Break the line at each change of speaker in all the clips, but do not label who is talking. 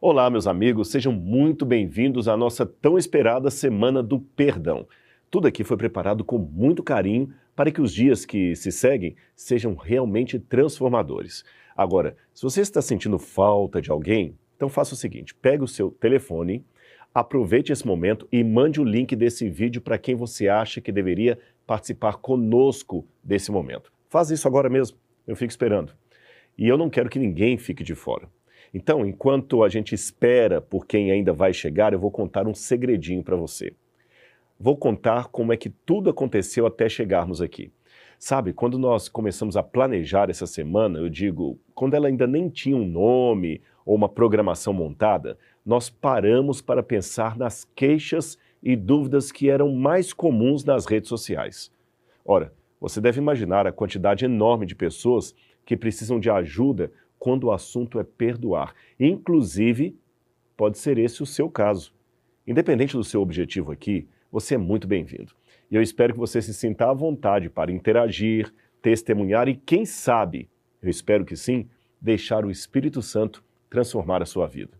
Olá, meus amigos, sejam muito bem-vindos à nossa tão esperada Semana do Perdão. Tudo aqui foi preparado com muito carinho para que os dias que se seguem sejam realmente transformadores. Agora, se você está sentindo falta de alguém, então faça o seguinte: pegue o seu telefone, aproveite esse momento e mande o link desse vídeo para quem você acha que deveria participar conosco desse momento. Faz isso agora mesmo, eu fico esperando. E eu não quero que ninguém fique de fora. Então, enquanto a gente espera por quem ainda vai chegar, eu vou contar um segredinho para você. Vou contar como é que tudo aconteceu até chegarmos aqui. Sabe, quando nós começamos a planejar essa semana, eu digo, quando ela ainda nem tinha um nome ou uma programação montada, nós paramos para pensar nas queixas e dúvidas que eram mais comuns nas redes sociais. Ora, você deve imaginar a quantidade enorme de pessoas que precisam de ajuda quando o assunto é perdoar. Inclusive, pode ser esse o seu caso. Independente do seu objetivo aqui, você é muito bem-vindo. E eu espero que você se sinta à vontade para interagir, testemunhar e, quem sabe, eu espero que sim, deixar o Espírito Santo transformar a sua vida.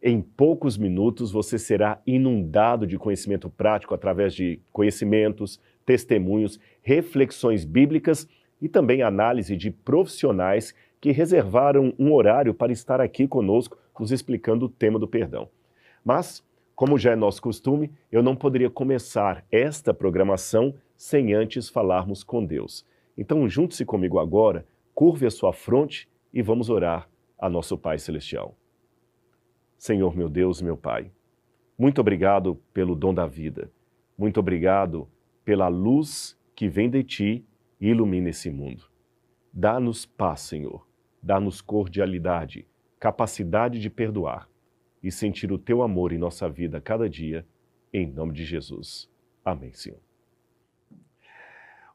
Em poucos minutos você será inundado de conhecimento prático através de conhecimentos, testemunhos, reflexões bíblicas e também análise de profissionais que reservaram um horário para estar aqui conosco, nos explicando o tema do perdão. Mas, como já é nosso costume, eu não poderia começar esta programação sem antes falarmos com Deus. Então, junte-se comigo agora, curve a sua fronte e vamos orar a nosso Pai Celestial. Senhor meu Deus, meu Pai, muito obrigado pelo dom da vida. Muito obrigado pela luz que vem de Ti e ilumina esse mundo. Dá-nos paz, Senhor dá-nos cordialidade, capacidade de perdoar e sentir o teu amor em nossa vida cada dia, em nome de Jesus. Amém, Senhor.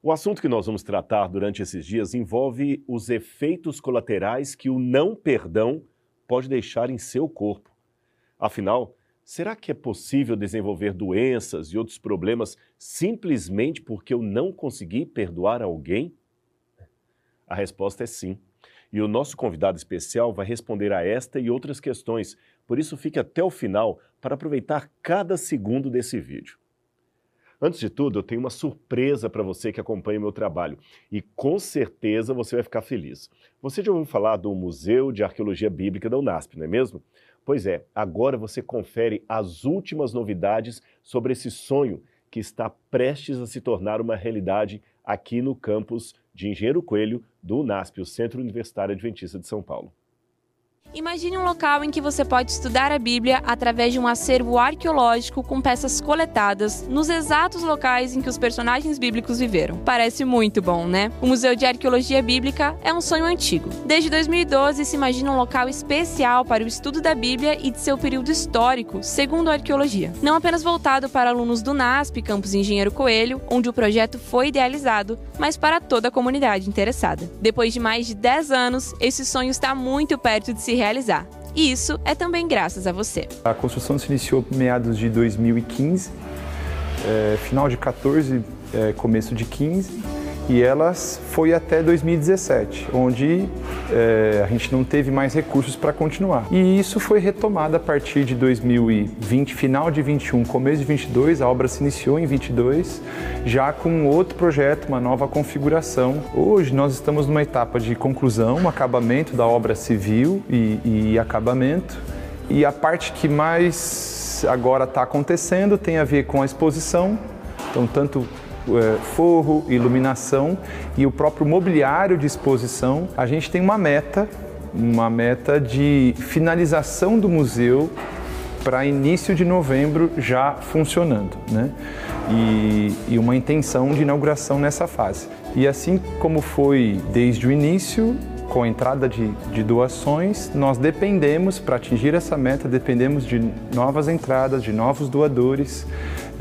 O assunto que nós vamos tratar durante esses dias envolve os efeitos colaterais que o não perdão pode deixar em seu corpo. Afinal, será que é possível desenvolver doenças e outros problemas simplesmente porque eu não consegui perdoar alguém? A resposta é sim. E o nosso convidado especial vai responder a esta e outras questões, por isso fique até o final para aproveitar cada segundo desse vídeo. Antes de tudo, eu tenho uma surpresa para você que acompanha o meu trabalho e com certeza você vai ficar feliz. Você já ouviu falar do Museu de Arqueologia Bíblica da Unasp, não é mesmo? Pois é, agora você confere as últimas novidades sobre esse sonho que está prestes a se tornar uma realidade aqui no campus de Engenheiro Coelho, do UNASP, o Centro Universitário Adventista de São Paulo.
Imagine um local em que você pode estudar a Bíblia através de um acervo arqueológico com peças coletadas nos exatos locais em que os personagens bíblicos viveram. Parece muito bom, né? O Museu de Arqueologia Bíblica é um sonho antigo. Desde 2012 se imagina um local especial para o estudo da Bíblia e de seu período histórico, segundo a arqueologia. Não apenas voltado para alunos do NASP, campus Engenheiro Coelho, onde o projeto foi idealizado, mas para toda a comunidade interessada. Depois de mais de 10 anos, esse sonho está muito perto de se realizar. E isso é também graças a você.
A construção se iniciou meados de 2015, é, final de 14, é, começo de 15 e elas foi até 2017, onde é, a gente não teve mais recursos para continuar. E isso foi retomado a partir de 2020, final de 21, começo de 22, a obra se iniciou em 22, já com outro projeto, uma nova configuração. Hoje nós estamos numa etapa de conclusão, acabamento da obra civil e, e acabamento. E a parte que mais agora está acontecendo tem a ver com a exposição, então tanto forro, iluminação e o próprio mobiliário de exposição, a gente tem uma meta, uma meta de finalização do museu para início de novembro já funcionando, né? E, e, uma intenção de inauguração nessa fase. E assim como foi desde o início, com a entrada de, de doações, nós dependemos, para atingir essa meta, dependemos de novas entradas, de novos doadores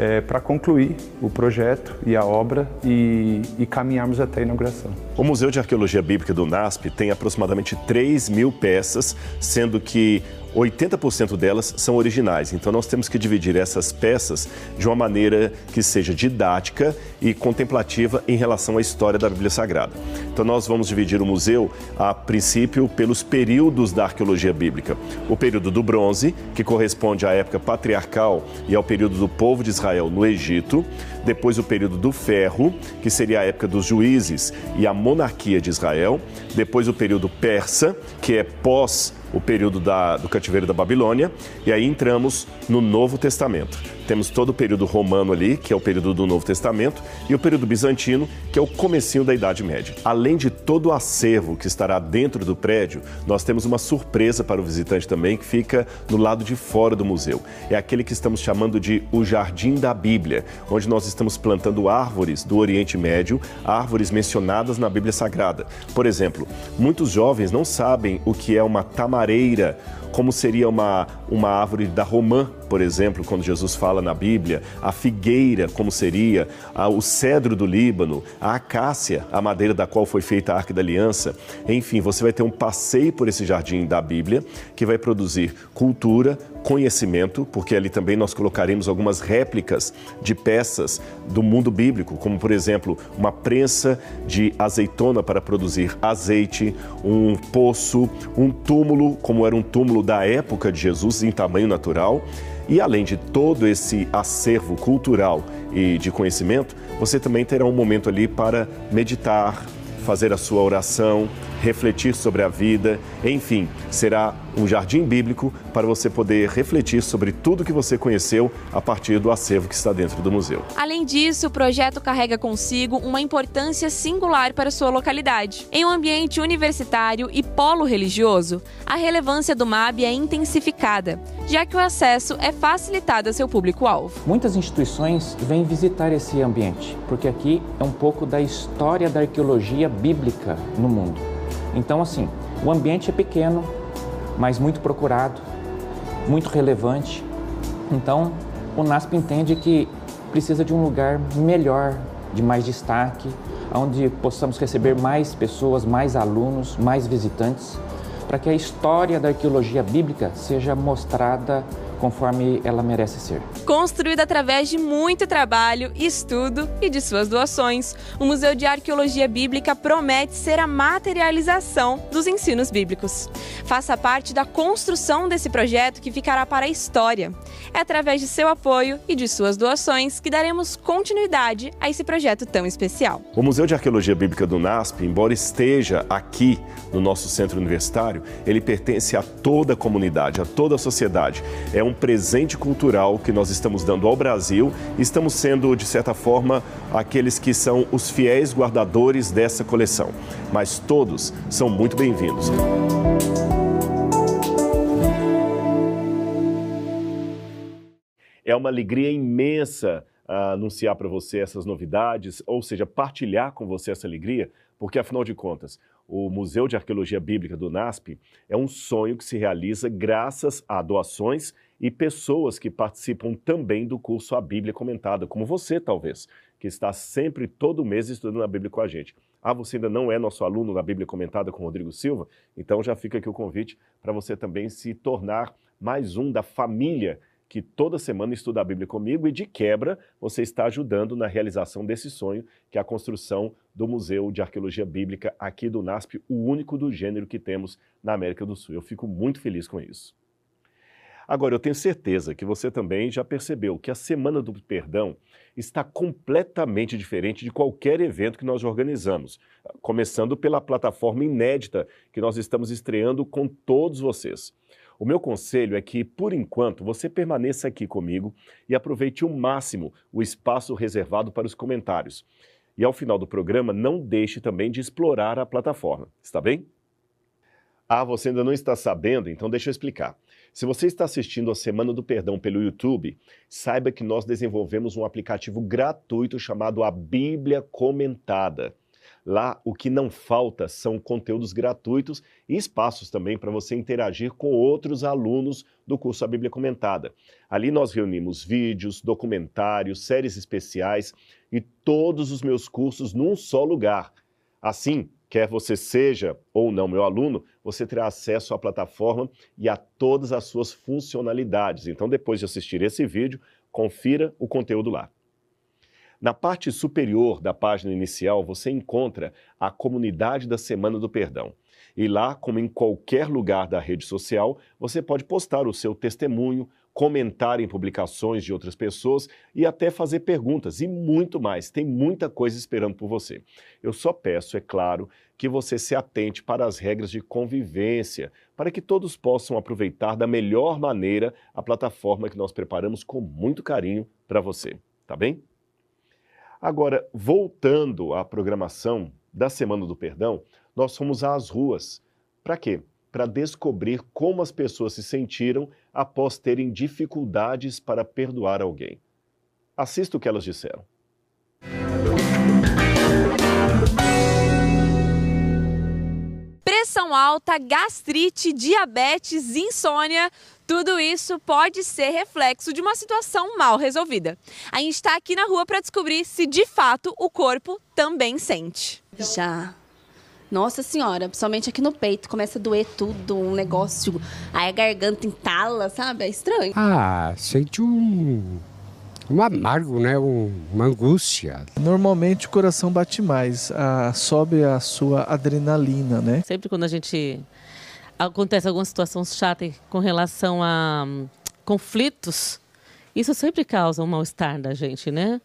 é, para concluir o projeto e a obra e, e, caminharmos até a inauguração.
O Museu de Arqueologia Bíblica do NASP tem aproximadamente 3 mil peças, sendo que 80% delas são originais. Então nós temos que dividir essas peças de uma maneira que seja didática e contemplativa em relação à história da Bíblia Sagrada. Então nós vamos dividir o museu a princípio pelos períodos da arqueologia bíblica. O período do bronze, que corresponde à época patriarcal e ao período do povo de Israel no Egito, depois o período do ferro, que seria a época dos juízes e a monarquia de Israel, depois o período persa, que é pós o período da, do cativeiro da Babilônia, e aí entramos no Novo Testamento. Temos todo o período romano ali, que é o período do Novo Testamento, e o período bizantino, que é o comecinho da Idade Média. Além de todo o acervo que estará dentro do prédio, nós temos uma surpresa para o visitante também, que fica no lado de fora do museu. É aquele que estamos chamando de o Jardim da Bíblia, onde nós estamos plantando árvores do Oriente Médio, árvores mencionadas na Bíblia Sagrada. Por exemplo, muitos jovens não sabem o que é uma tamareira, como seria uma, uma árvore da romã, por exemplo, quando Jesus fala na Bíblia, a figueira, como seria, a, o cedro do Líbano, a acácia, a madeira da qual foi feita a Arca da Aliança. Enfim, você vai ter um passeio por esse jardim da Bíblia que vai produzir cultura, conhecimento, porque ali também nós colocaremos algumas réplicas de peças do mundo bíblico, como por exemplo, uma prensa de azeitona para produzir azeite, um poço, um túmulo, como era um túmulo da época de Jesus em tamanho natural. E além de todo esse acervo cultural e de conhecimento, você também terá um momento ali para meditar, fazer a sua oração, refletir sobre a vida, enfim, será um jardim bíblico para você poder refletir sobre tudo que você conheceu a partir do acervo que está dentro do museu.
Além disso, o projeto carrega consigo uma importância singular para sua localidade. Em um ambiente universitário e polo religioso, a relevância do MAB é intensificada, já que o acesso é facilitado a seu público-alvo.
Muitas instituições vêm visitar esse ambiente, porque aqui é um pouco da história da arqueologia bíblica no mundo. Então, assim, o ambiente é pequeno, mas muito procurado, muito relevante. Então, o NASP entende que precisa de um lugar melhor, de mais destaque, onde possamos receber mais pessoas, mais alunos, mais visitantes, para que a história da arqueologia bíblica seja mostrada conforme ela merece ser.
Construído através de muito trabalho, estudo e de suas doações, o Museu de Arqueologia Bíblica promete ser a materialização dos ensinos bíblicos. Faça parte da construção desse projeto que ficará para a história. É através de seu apoio e de suas doações que daremos continuidade a esse projeto tão especial.
O Museu de Arqueologia Bíblica do NASP, embora esteja aqui no nosso centro universitário, ele pertence a toda a comunidade, a toda a sociedade. É um presente cultural que nós estamos dando ao Brasil estamos sendo, de certa forma, aqueles que são os fiéis guardadores dessa coleção. Mas todos são muito bem-vindos. É uma alegria imensa uh, anunciar para você essas novidades, ou seja, partilhar com você essa alegria, porque afinal de contas, o Museu de Arqueologia Bíblica do NASP é um sonho que se realiza graças a doações e pessoas que participam também do curso A Bíblia Comentada, como você talvez, que está sempre todo mês estudando a Bíblia com a gente. Ah, você ainda não é nosso aluno na Bíblia Comentada com Rodrigo Silva? Então já fica aqui o convite para você também se tornar mais um da família que toda semana estuda a Bíblia comigo e de quebra você está ajudando na realização desse sonho, que é a construção do Museu de Arqueologia Bíblica aqui do NASP, o único do gênero que temos na América do Sul. Eu fico muito feliz com isso. Agora, eu tenho certeza que você também já percebeu que a Semana do Perdão está completamente diferente de qualquer evento que nós organizamos, começando pela plataforma inédita que nós estamos estreando com todos vocês. O meu conselho é que, por enquanto, você permaneça aqui comigo e aproveite o máximo o espaço reservado para os comentários. E ao final do programa, não deixe também de explorar a plataforma, está bem? Ah, você ainda não está sabendo? Então deixa eu explicar. Se você está assistindo a Semana do Perdão pelo YouTube, saiba que nós desenvolvemos um aplicativo gratuito chamado A Bíblia Comentada. Lá, o que não falta são conteúdos gratuitos e espaços também para você interagir com outros alunos do curso A Bíblia Comentada. Ali nós reunimos vídeos, documentários, séries especiais e todos os meus cursos num só lugar. Assim, Quer você seja ou não meu aluno, você terá acesso à plataforma e a todas as suas funcionalidades. Então, depois de assistir esse vídeo, confira o conteúdo lá. Na parte superior da página inicial, você encontra a comunidade da Semana do Perdão. E lá, como em qualquer lugar da rede social, você pode postar o seu testemunho, comentar em publicações de outras pessoas e até fazer perguntas e muito mais. Tem muita coisa esperando por você. Eu só peço, é claro, que você se atente para as regras de convivência, para que todos possam aproveitar da melhor maneira a plataforma que nós preparamos com muito carinho para você, tá bem? Agora, voltando à programação da Semana do Perdão, nós fomos às ruas. Para quê? para descobrir como as pessoas se sentiram após terem dificuldades para perdoar alguém. Assista o que elas disseram.
Pressão alta, gastrite, diabetes, insônia, tudo isso pode ser reflexo de uma situação mal resolvida. A gente está aqui na rua para descobrir se de fato o corpo também sente.
Já, nossa senhora, principalmente aqui no peito, começa a doer tudo, um negócio. Aí a garganta entala, sabe? É estranho.
Ah, sente um. Um amargo, né? Um, uma angústia.
Normalmente o coração bate mais, ah, sobe a sua adrenalina, né?
Sempre quando a gente acontece alguma situação chata com relação a um, conflitos, isso sempre causa um mal-estar da gente, né?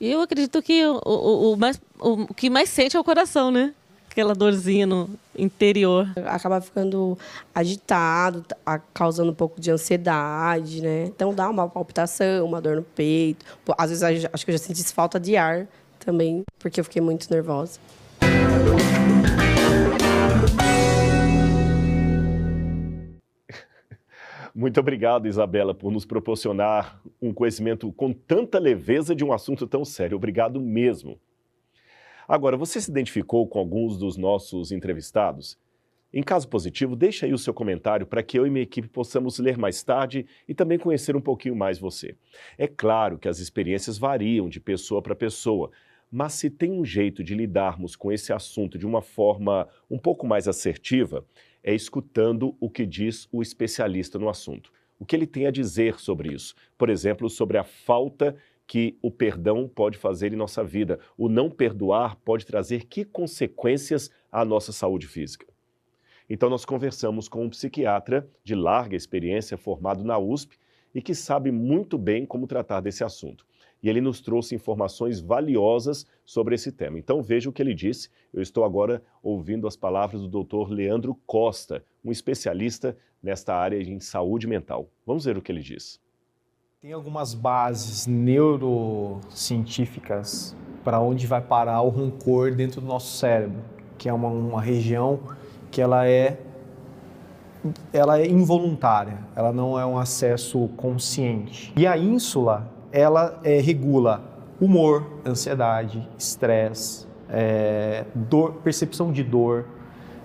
Eu acredito que o, o, o mais, o, o que mais sente é o coração, né? Aquela dorzinha no interior.
Acaba ficando agitado, causando um pouco de ansiedade, né? Então dá uma palpitação, uma dor no peito. Às vezes acho que eu já senti falta de ar também, porque eu fiquei muito nervosa.
Muito obrigado, Isabela, por nos proporcionar um conhecimento com tanta leveza de um assunto tão sério. Obrigado mesmo. Agora, você se identificou com alguns dos nossos entrevistados? Em caso positivo, deixe aí o seu comentário para que eu e minha equipe possamos ler mais tarde e também conhecer um pouquinho mais você. É claro que as experiências variam de pessoa para pessoa, mas se tem um jeito de lidarmos com esse assunto de uma forma um pouco mais assertiva, é escutando o que diz o especialista no assunto. O que ele tem a dizer sobre isso? Por exemplo, sobre a falta que o perdão pode fazer em nossa vida. O não perdoar pode trazer que consequências à nossa saúde física? Então, nós conversamos com um psiquiatra de larga experiência, formado na USP e que sabe muito bem como tratar desse assunto e ele nos trouxe informações valiosas sobre esse tema. Então veja o que ele disse. Eu estou agora ouvindo as palavras do Dr. Leandro Costa, um especialista nesta área em saúde mental. Vamos ver o que ele diz.
Tem algumas bases neurocientíficas para onde vai parar o rancor dentro do nosso cérebro, que é uma, uma região que ela é ela é involuntária, ela não é um acesso consciente. E a ínsula ela é, regula humor, ansiedade, estresse, é, percepção de dor,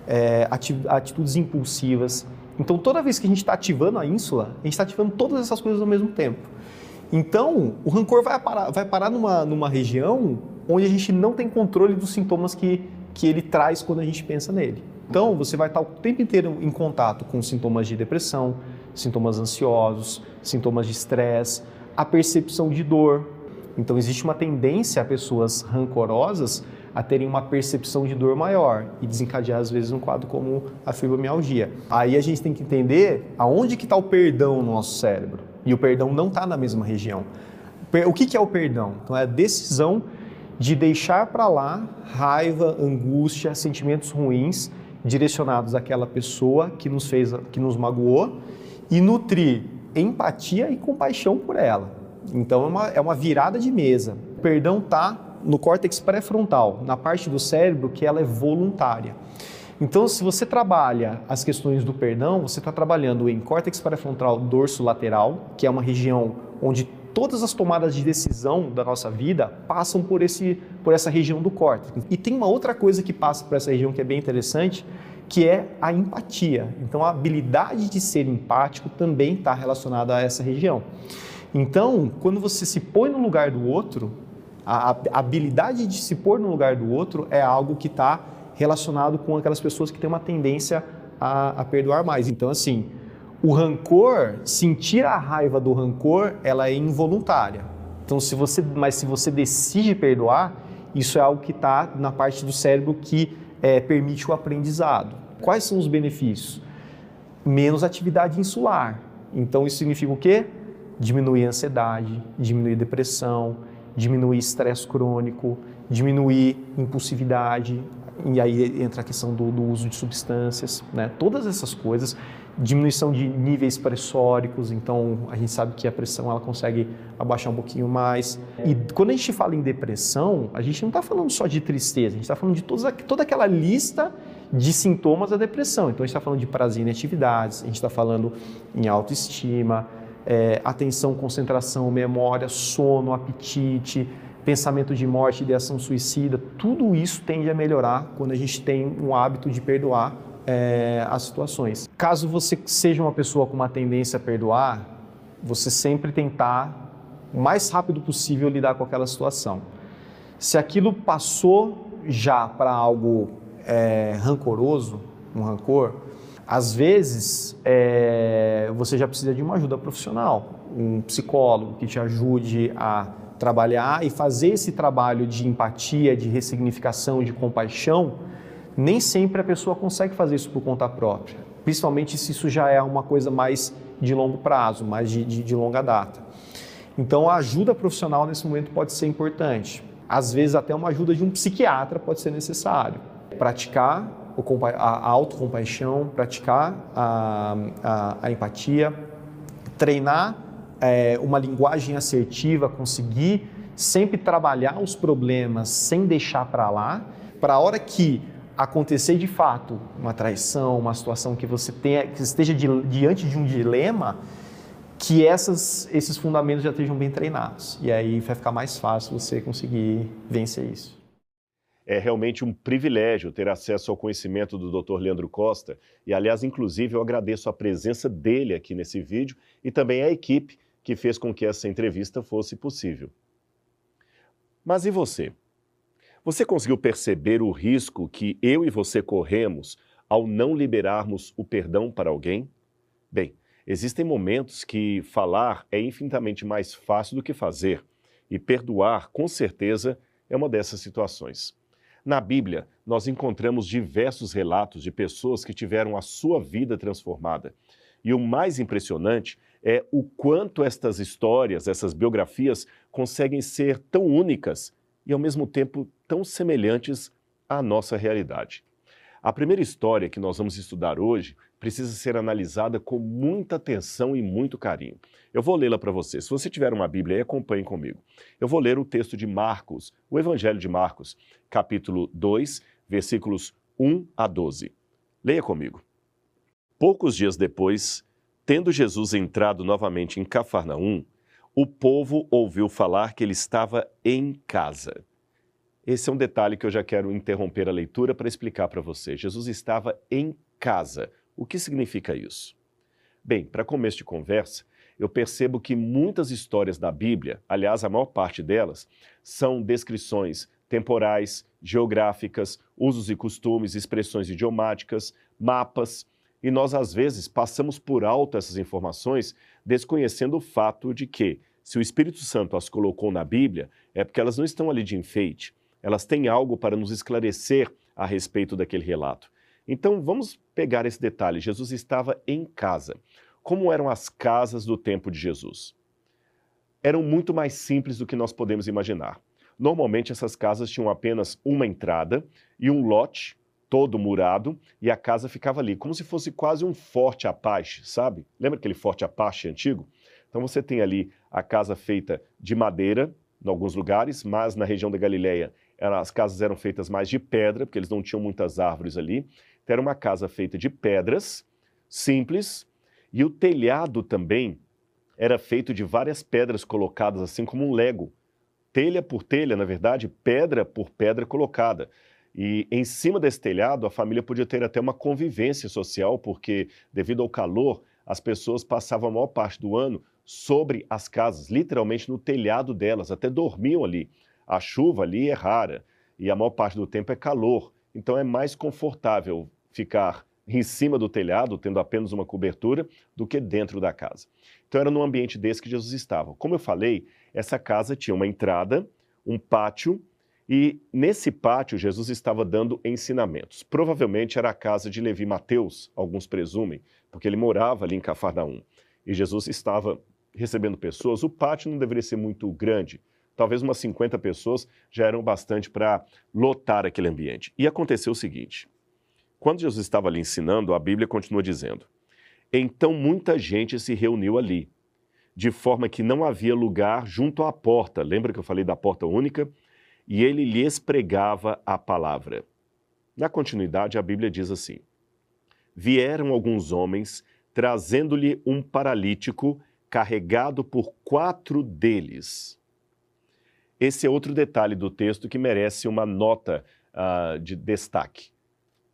é, atitudes impulsivas. Então, toda vez que a gente está ativando a ínsula, a gente está ativando todas essas coisas ao mesmo tempo. Então, o rancor vai parar, vai parar numa, numa região onde a gente não tem controle dos sintomas que, que ele traz quando a gente pensa nele. Então, você vai estar o tempo inteiro em contato com sintomas de depressão, sintomas ansiosos, sintomas de estresse, a percepção de dor. Então, existe uma tendência a pessoas rancorosas a terem uma percepção de dor maior e desencadear, às vezes, um quadro como a fibromialgia. Aí a gente tem que entender aonde que está o perdão no nosso cérebro. E o perdão não está na mesma região. O que, que é o perdão? Então, é a decisão de deixar para lá raiva, angústia, sentimentos ruins direcionados àquela pessoa que nos fez, que nos magoou e nutrir empatia e compaixão por ela. Então é uma, é uma virada de mesa. O perdão está no córtex pré-frontal, na parte do cérebro que ela é voluntária. Então, se você trabalha as questões do perdão, você está trabalhando em córtex pré-frontal dorso lateral, que é uma região onde todas as tomadas de decisão da nossa vida passam por, esse, por essa região do córtex. E tem uma outra coisa que passa por essa região que é bem interessante, que é a empatia. Então, a habilidade de ser empático também está relacionada a essa região. Então, quando você se põe no lugar do outro, A, habilidade de se pôr no lugar do outro é algo que está relacionado com aquelas pessoas que têm uma tendência a, a perdoar mais. Então, assim, o rancor, sentir a raiva do rancor, ela é involuntária. Então, se você, mas se você decide perdoar, isso é algo que está na parte do cérebro que é, permite o aprendizado. Quais são os benefícios? Menos atividade insular. Então, isso significa o quê? Diminuir a ansiedade, diminuir a depressão, diminuir estresse crônico, diminuir impulsividade, e aí entra a questão do, do, uso de substâncias, né? Todas essas coisas, diminuição de níveis pressóricos, então a gente sabe que a pressão ela consegue abaixar um pouquinho mais. E quando a gente fala em depressão, a gente não está falando só de tristeza, a gente está falando de toda, toda aquela lista de sintomas da depressão. Então a gente está falando de prazer em atividades, a gente está falando em autoestima, é, atenção, concentração, memória, sono, apetite, pensamento de morte, ideação suicida, tudo isso tende a melhorar quando a gente tem um hábito de perdoar é, as situações. Caso você seja uma pessoa com uma tendência a perdoar, você sempre tentar o mais rápido possível lidar com aquela situação. Se aquilo passou já para algo é, rancoroso, um rancor, às vezes é, você já precisa de uma ajuda profissional, um psicólogo que te ajude a trabalhar e fazer esse trabalho de empatia, de ressignificação, de compaixão, nem sempre a pessoa consegue fazer isso por conta própria, principalmente se isso já é uma coisa mais de longo prazo, mais de, de, de longa data. Então, a ajuda profissional nesse momento pode ser importante. Às vezes, até uma ajuda de um psiquiatra pode ser necessário. Praticar a autocompaixão, praticar a, a, a empatia, treinar é, uma linguagem assertiva, conseguir sempre trabalhar os problemas sem deixar para lá, para a hora que acontecer de fato uma traição, uma situação que você tenha, que esteja di, diante de um dilema, que essas, esses fundamentos já estejam bem treinados. E aí vai ficar mais fácil você conseguir vencer isso.
É realmente um privilégio ter acesso ao conhecimento do Dr. Leandro Costa. E, aliás, inclusive, eu agradeço a presença dele aqui nesse vídeo e também a equipe que fez com que essa entrevista fosse possível. Mas e você? Você conseguiu perceber o risco que eu e você corremos ao não liberarmos o perdão para alguém? Bem, existem momentos que falar é infinitamente mais fácil do que fazer, e perdoar, com certeza, é uma dessas situações. Na Bíblia, nós encontramos diversos relatos de pessoas que tiveram a sua vida transformada. E o mais impressionante é o quanto estas histórias, essas biografias, conseguem ser tão únicas e, ao mesmo tempo, tão semelhantes à nossa realidade. A primeira história que nós vamos estudar hoje precisa ser analisada com muita atenção e muito carinho. Eu vou lê-la para você. Se você tiver uma Bíblia aí, acompanhe comigo. Eu vou ler o texto de Marcos, o Evangelho de Marcos, capítulo 2, versículos 1 a 12. Leia comigo. Poucos dias depois, Tendo Jesus entrado novamente em Cafarnaum, o povo ouviu falar que ele estava em casa. Esse é um detalhe que eu já quero interromper a leitura para explicar para você. Jesus estava em casa. O que significa isso? Bem, para começo de conversa, eu percebo que muitas histórias da Bíblia, aliás, a maior parte delas, são descrições temporais, geográficas, usos e costumes, expressões idiomáticas, mapas, e nós, às vezes, passamos por alto essas informações, desconhecendo o fato de que, se o Espírito Santo as colocou na Bíblia, é porque elas não estão ali de enfeite, elas têm algo para nos esclarecer a respeito daquele relato. Então, vamos pegar esse detalhe. Jesus estava em casa. Como eram as casas do tempo de Jesus? Eram muito mais simples do que nós podemos imaginar. Normalmente, essas casas tinham apenas uma entrada e um lote todo murado e a casa ficava ali, como se fosse quase um forte Apache, sabe? Lembra aquele forte Apache antigo? Então você tem ali a casa feita de madeira, em alguns lugares, mas na região da Galileia as casas eram feitas mais de pedra, porque eles não tinham muitas árvores ali. Então era uma casa feita de pedras, simples, e o telhado também era feito de várias pedras colocadas assim como um lego. Telha por telha, na verdade, pedra por pedra colocada. E em cima desse telhado, a família podia ter até uma convivência social, porque, devido ao calor, as pessoas passavam a maior parte do ano sobre as casas, literalmente no telhado delas, até dormiam ali. A chuva ali é rara e a maior parte do tempo é calor, então é mais confortável ficar em cima do telhado, tendo apenas uma cobertura, do que dentro da casa. Então era num ambiente desse que Jesus estava. Como eu falei, essa casa tinha uma entrada, um pátio, e nesse pátio Jesus estava dando ensinamentos. Provavelmente era a casa de Levi Mateus, alguns presumem, porque ele morava ali em Cafarnaum. E Jesus estava recebendo pessoas. O pátio não deveria ser muito grande, talvez umas 50 pessoas já eram bastante para lotar aquele ambiente. E aconteceu o seguinte: quando Jesus estava ali ensinando, a Bíblia continua dizendo: Então muita gente se reuniu ali, de forma que não havia lugar junto à porta. Lembra que eu falei da porta única? E ele lhes pregava a palavra. Na continuidade, a Bíblia diz assim: Vieram alguns homens trazendo-lhe um paralítico carregado por quatro deles. Esse é outro detalhe do texto que merece uma nota uh, de destaque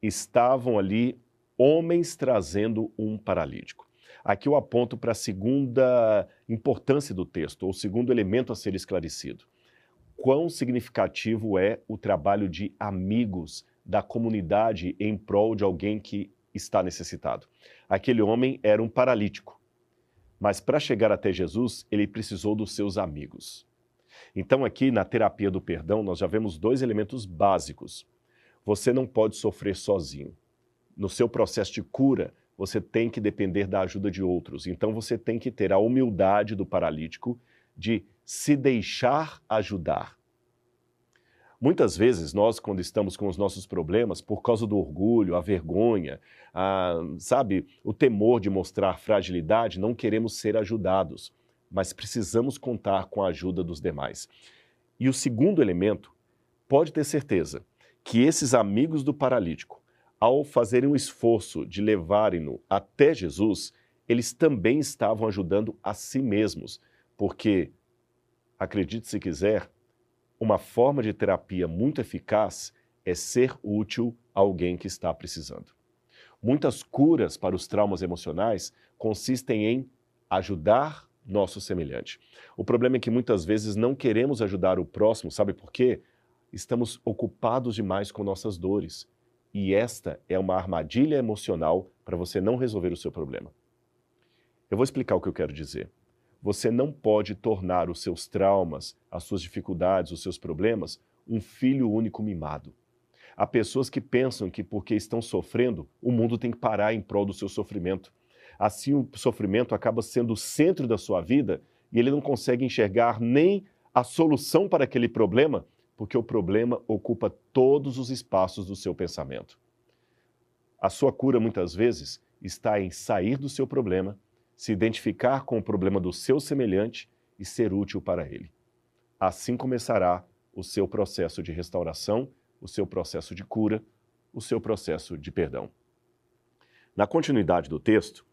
estavam ali homens trazendo um paralítico. Aqui eu aponto para a segunda importância do texto, ou segundo elemento a ser esclarecido. Quão significativo é o trabalho de amigos da comunidade em prol de alguém que está necessitado. Aquele homem era um paralítico, mas para chegar até Jesus, ele precisou dos seus amigos. Então, aqui na terapia do perdão, nós já vemos dois elementos básicos. Você não pode sofrer sozinho. No seu processo de cura, você tem que depender da ajuda de outros. Então você tem que ter a humildade do paralítico de se deixar ajudar. Muitas vezes nós, quando estamos com os nossos problemas, por causa do orgulho, a vergonha, a, sabe, o temor de mostrar fragilidade, não queremos ser ajudados, mas precisamos contar com a ajuda dos demais. E o segundo elemento, pode ter certeza, que esses amigos do paralítico, ao fazerem o esforço de levarem-no até Jesus, eles também estavam ajudando a si mesmos, porque, acredite se quiser, uma forma de terapia muito eficaz é ser útil a alguém que está precisando. Muitas curas para os traumas emocionais consistem em ajudar nosso semelhante. O problema é que muitas vezes não queremos ajudar o próximo, sabe por quê? estamos ocupados demais com nossas dores. E esta é uma armadilha emocional para você não resolver o seu problema. Eu vou explicar o que eu quero dizer. Você não pode tornar os seus traumas, as suas dificuldades, os seus problemas, um filho único mimado. Há pessoas que pensam que porque estão sofrendo, o mundo tem que parar em prol do seu sofrimento. Assim, o sofrimento acaba sendo o centro da sua vida e ele não consegue enxergar nem a solução para aquele problema, porque o problema ocupa todos os espaços do seu pensamento. A sua cura, muitas vezes, está em sair do seu problema, se identificar com o problema do seu semelhante e ser útil para ele. Assim começará o seu processo de restauração, o seu processo de cura, o seu processo de perdão. Na continuidade do texto,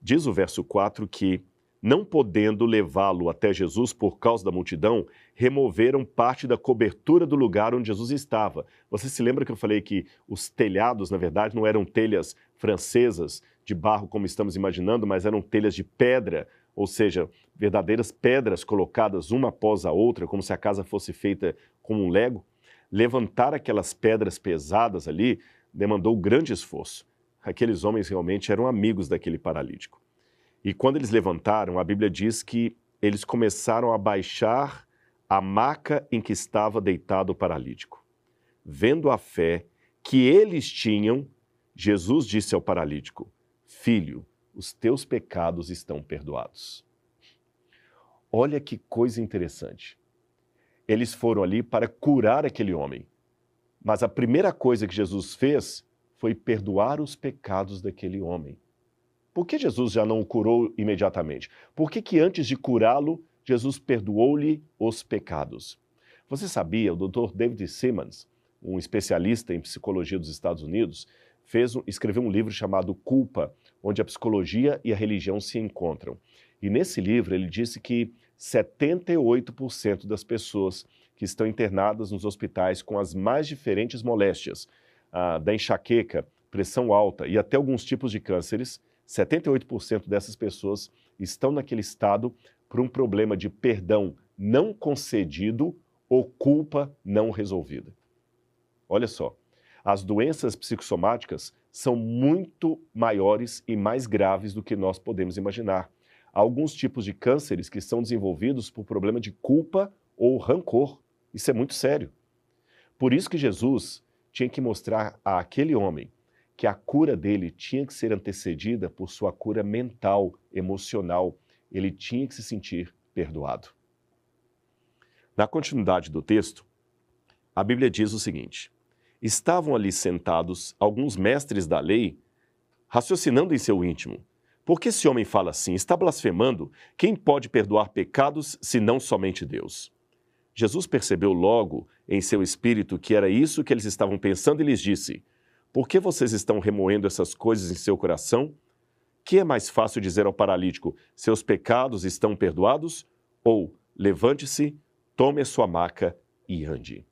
diz o verso 4 que não podendo levá-lo até Jesus por causa da multidão, removeram parte da cobertura do lugar onde Jesus estava. Você se lembra que eu falei que os telhados, na verdade, não eram telhas francesas de barro como estamos imaginando, mas eram telhas de pedra, ou seja, verdadeiras pedras colocadas uma após a outra, como se a casa fosse feita como um lego? Levantar aquelas pedras pesadas ali demandou grande esforço. Aqueles homens realmente eram amigos daquele paralítico. E quando eles levantaram, a Bíblia diz que eles começaram a baixar a maca em que estava deitado o paralítico. Vendo a fé que eles tinham, Jesus disse ao paralítico: Filho, os teus pecados estão perdoados. Olha que coisa interessante. Eles foram ali para curar aquele homem. Mas a primeira coisa que Jesus fez foi perdoar os pecados daquele homem. Por que Jesus já não o curou imediatamente? Por que, que antes de curá-lo, Jesus perdoou-lhe os pecados? Você sabia, o Dr. David Simmons, um especialista em psicologia dos Estados Unidos, fez, escreveu um livro chamado Culpa, onde a psicologia e a religião se encontram. E nesse livro ele disse que 78% das pessoas que estão internadas nos hospitais com as mais diferentes moléstias, ah, da enxaqueca, pressão alta e até alguns tipos de cânceres, 78% dessas pessoas estão naquele estado por um problema de perdão não concedido ou culpa não resolvida. Olha só, as doenças psicossomáticas são muito maiores e mais graves do que nós podemos imaginar. Há alguns tipos de cânceres que são desenvolvidos por problema de culpa ou rancor. Isso é muito sério. Por isso que Jesus tinha que mostrar a aquele homem que a cura dele tinha que ser antecedida por sua cura mental, emocional. Ele tinha que se sentir perdoado. Na continuidade do texto, a Bíblia diz o seguinte: Estavam ali sentados alguns mestres da lei, raciocinando em seu íntimo. Por que esse homem fala assim? Está blasfemando? Quem pode perdoar pecados senão somente Deus? Jesus percebeu logo em seu espírito que era isso que eles estavam pensando e lhes disse: Por que vocês estão remoendo essas coisas em seu coração? Que é mais fácil dizer ao paralítico: Seus pecados estão perdoados? Ou levante-se, tome a sua maca e ande.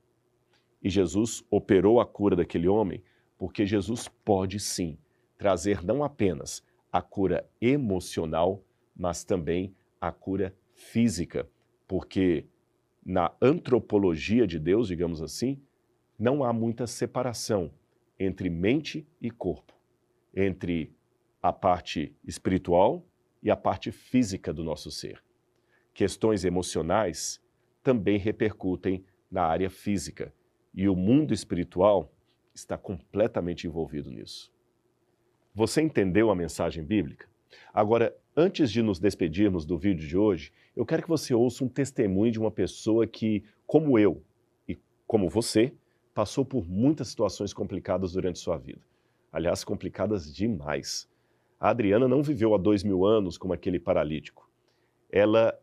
E Jesus operou a cura daquele homem, porque Jesus pode sim trazer não apenas a cura emocional, mas também a cura física, porque na antropologia de Deus, digamos assim, não há muita separação entre mente e corpo, entre a parte espiritual e a parte física do nosso ser. Questões emocionais também repercutem na área física e o mundo espiritual está completamente envolvido nisso. Você entendeu a mensagem bíblica? Agora, antes de nos despedirmos do vídeo de hoje, eu quero que você ouça um testemunho de uma pessoa que, como eu e como você, passou por muitas situações complicadas durante sua vida. Aliás, complicadas demais. A Adriana não viveu há dois mil anos como aquele paralítico. Ela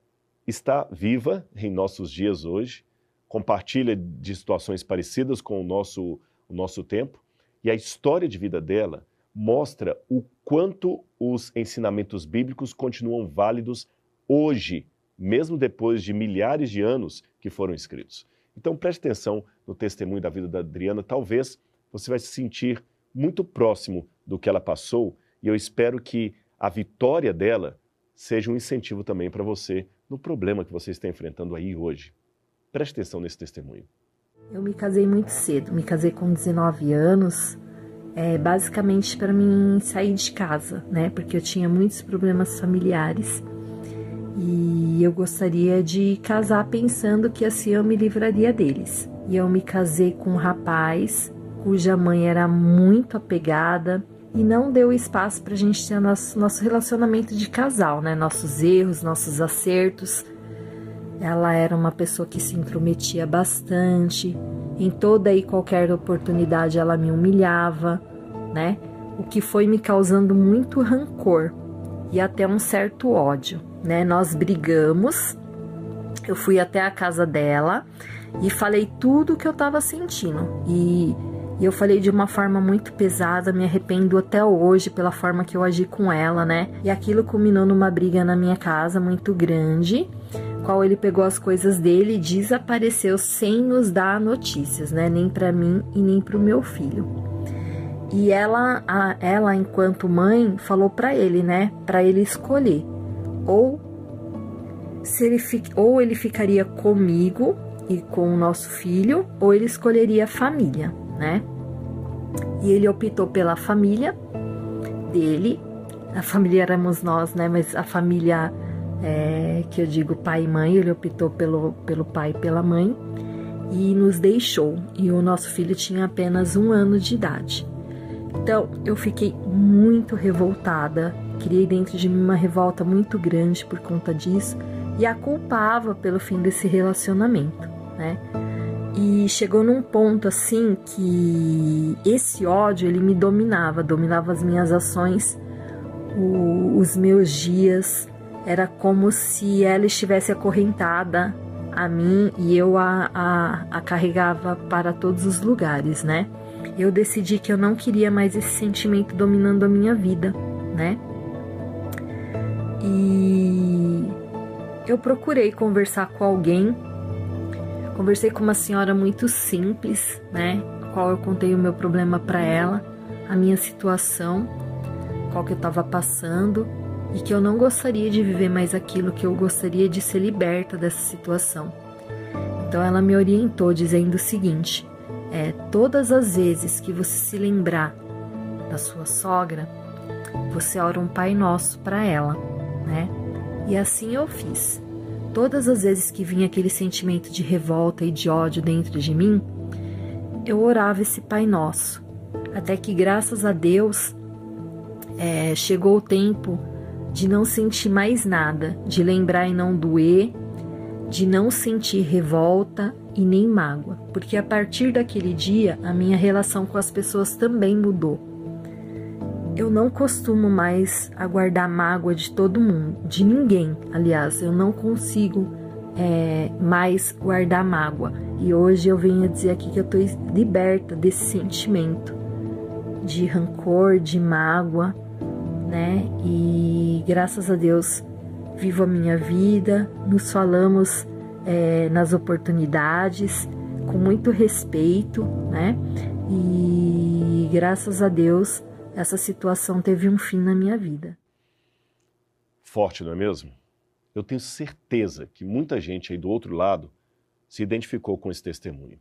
está viva em nossos dias hoje, compartilha de situações parecidas com o nosso, o nosso tempo, e a história de vida dela mostra o quanto os ensinamentos bíblicos continuam válidos hoje, mesmo depois de milhares de anos que foram escritos. Então preste atenção no testemunho da vida da Adriana, talvez você vai se sentir muito próximo do que ela passou e eu espero que a vitória dela seja um incentivo também para você no problema que você está enfrentando aí hoje. Preste atenção nesse testemunho.
Eu me casei muito cedo, me casei com 19 anos é, basicamente para mim sair de casa, né? Porque eu tinha muitos problemas familiares e eu gostaria de casar pensando que assim eu me livraria deles. E eu me casei com um rapaz cuja mãe era muito apegada e não deu espaço para a gente ter nosso, nosso relacionamento de casal, né? Nossos erros, nossos acertos. Ela era uma pessoa que se intrometia bastante, em toda e qualquer oportunidade ela me humilhava, né? O que foi me causando muito rancor e até um certo ódio, né? Nós brigamos. Eu fui até a casa dela e falei tudo o que eu estava sentindo. E, e eu falei de uma forma muito pesada, me arrependo até hoje pela forma que eu agi com ela, né? E aquilo culminou numa briga na minha casa muito grande qual ele pegou as coisas dele e desapareceu sem nos dar notícias, né? Nem para mim e nem para o meu filho. E ela, a, ela enquanto mãe, falou para ele, né? Para ele escolher ou se ele ou ele ficaria comigo e com o nosso filho, ou ele escolheria a família, né? E ele optou pela família dele. A família éramos nós, né? Mas a família é, que eu digo pai e mãe, ele optou pelo, pelo pai e pela mãe e nos deixou. E o nosso filho tinha apenas um ano de idade. Então eu fiquei muito revoltada, criei dentro de mim uma revolta muito grande por conta disso e a culpava pelo fim desse relacionamento, né? E chegou num ponto assim que esse ódio ele me dominava, dominava as minhas ações, o, os meus dias, era como se ela estivesse acorrentada a mim e eu a, a, a carregava para todos os lugares, né? Eu decidi que eu não queria mais esse sentimento dominando a minha vida, né? E eu procurei conversar com alguém. Conversei com uma senhora muito simples, né? Qual eu contei o meu problema para ela, a minha situação, qual que eu estava passando e que eu não gostaria de viver mais aquilo, que eu gostaria de ser liberta dessa situação. Então ela me orientou dizendo o seguinte: é, todas as vezes que você se lembrar da sua sogra, você ora um Pai Nosso para ela, né? E assim eu fiz. Todas as vezes que vinha aquele sentimento de revolta e de ódio dentro de mim, eu orava esse Pai Nosso. Até que, graças a Deus, é, chegou o tempo de não sentir mais nada, de lembrar e não doer, de não sentir revolta e nem mágoa, porque a partir daquele dia a minha relação com as pessoas também mudou. Eu não costumo mais aguardar mágoa de todo mundo, de ninguém, aliás, eu não consigo é, mais guardar mágoa. E hoje eu venho dizer aqui que eu estou liberta desse sentimento de rancor, de mágoa, né? E graças a Deus vivo a minha vida, nos falamos é, nas oportunidades, com muito respeito, né? E graças a Deus essa situação teve um fim na minha vida.
Forte, não é mesmo? Eu tenho certeza que muita gente aí do outro lado se identificou com esse testemunho.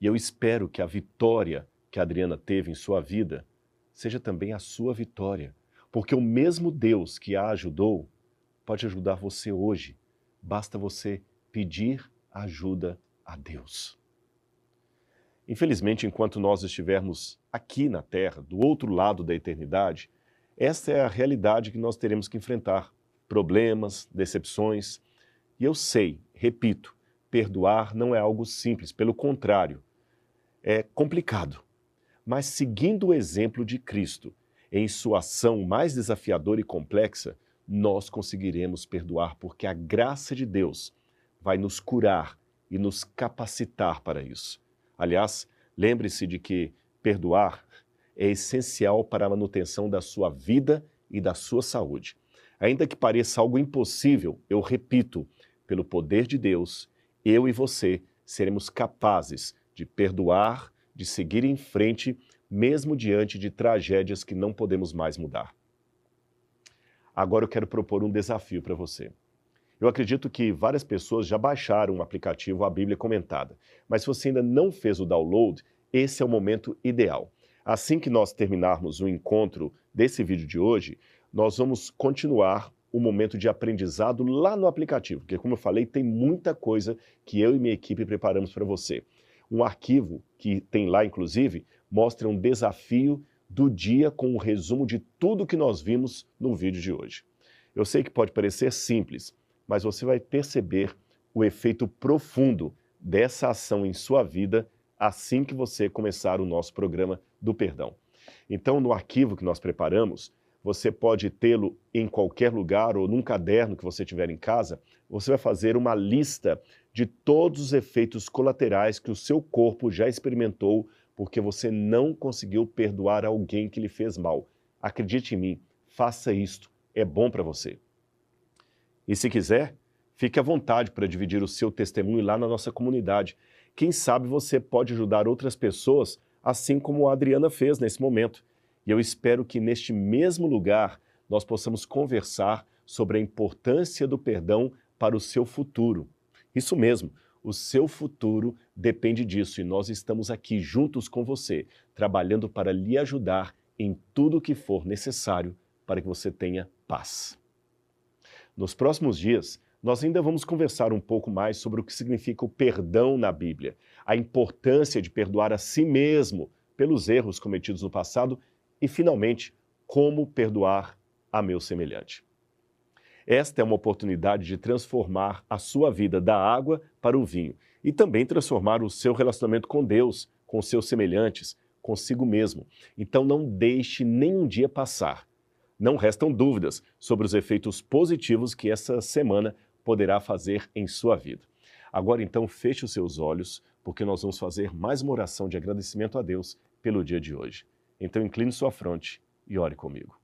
E eu espero que a vitória que a Adriana teve em sua vida seja também a sua vitória, porque o mesmo Deus que a ajudou pode ajudar você hoje. Basta você pedir ajuda a Deus. Infelizmente, enquanto nós estivermos aqui na Terra, do outro lado da eternidade, essa é a realidade que nós teremos que enfrentar: problemas, decepções. E eu sei, repito, perdoar não é algo simples, pelo contrário, é complicado. Mas seguindo o exemplo de Cristo, em sua ação mais desafiadora e complexa, nós conseguiremos perdoar, porque a graça de Deus vai nos curar e nos capacitar para isso. Aliás, lembre-se de que perdoar é essencial para a manutenção da sua vida e da sua saúde. Ainda que pareça algo impossível, eu repito, pelo poder de Deus, eu e você seremos capazes de perdoar, de seguir em frente, mesmo diante de tragédias que não podemos mais mudar. Agora eu quero propor um desafio para você. Eu acredito que várias pessoas já baixaram o aplicativo A Bíblia Comentada, mas se você ainda não fez o download, esse é o momento ideal. Assim que nós terminarmos o encontro desse vídeo de hoje, nós vamos continuar o momento de aprendizado lá no aplicativo, porque como eu falei, tem muita coisa que eu e minha equipe preparamos para você. Um arquivo que tem lá, inclusive, mostra um desafio do dia com um resumo de tudo que nós vimos no vídeo de hoje. Eu sei que pode parecer simples, mas você vai perceber o efeito profundo dessa ação em sua vida assim que você começar o nosso programa do perdão. Então, no arquivo que nós preparamos, você pode tê-lo em qualquer lugar ou num caderno que você tiver em casa. Você vai fazer uma lista de todos os efeitos colaterais que o seu corpo já experimentou porque você não conseguiu perdoar alguém que lhe fez mal. Acredite em mim, faça isto, é bom para você. E se quiser, fique à vontade para dividir o seu testemunho lá na nossa comunidade. Quem sabe você pode ajudar outras pessoas, assim como a Adriana fez nesse momento. E eu espero que neste mesmo lugar nós possamos conversar sobre a importância do perdão para o seu futuro. Isso mesmo, o seu futuro depende disso e nós estamos aqui juntos com você, trabalhando para lhe ajudar em tudo o que for necessário para que você tenha paz. Nos próximos dias, nós ainda vamos conversar um pouco mais sobre o que significa o perdão na Bíblia, a importância de perdoar a si mesmo pelos erros cometidos no passado e, finalmente, como perdoar a meu semelhante. Esta é uma oportunidade de transformar a sua vida da água para o vinho e também transformar o seu relacionamento com Deus, com seus semelhantes, consigo mesmo. Então não deixe nenhum dia passar não restam dúvidas sobre os efeitos positivos que essa semana poderá fazer em sua vida. Agora então feche os seus olhos, porque nós vamos fazer mais uma oração de agradecimento a Deus pelo dia de hoje. Então incline sua fronte e ore comigo.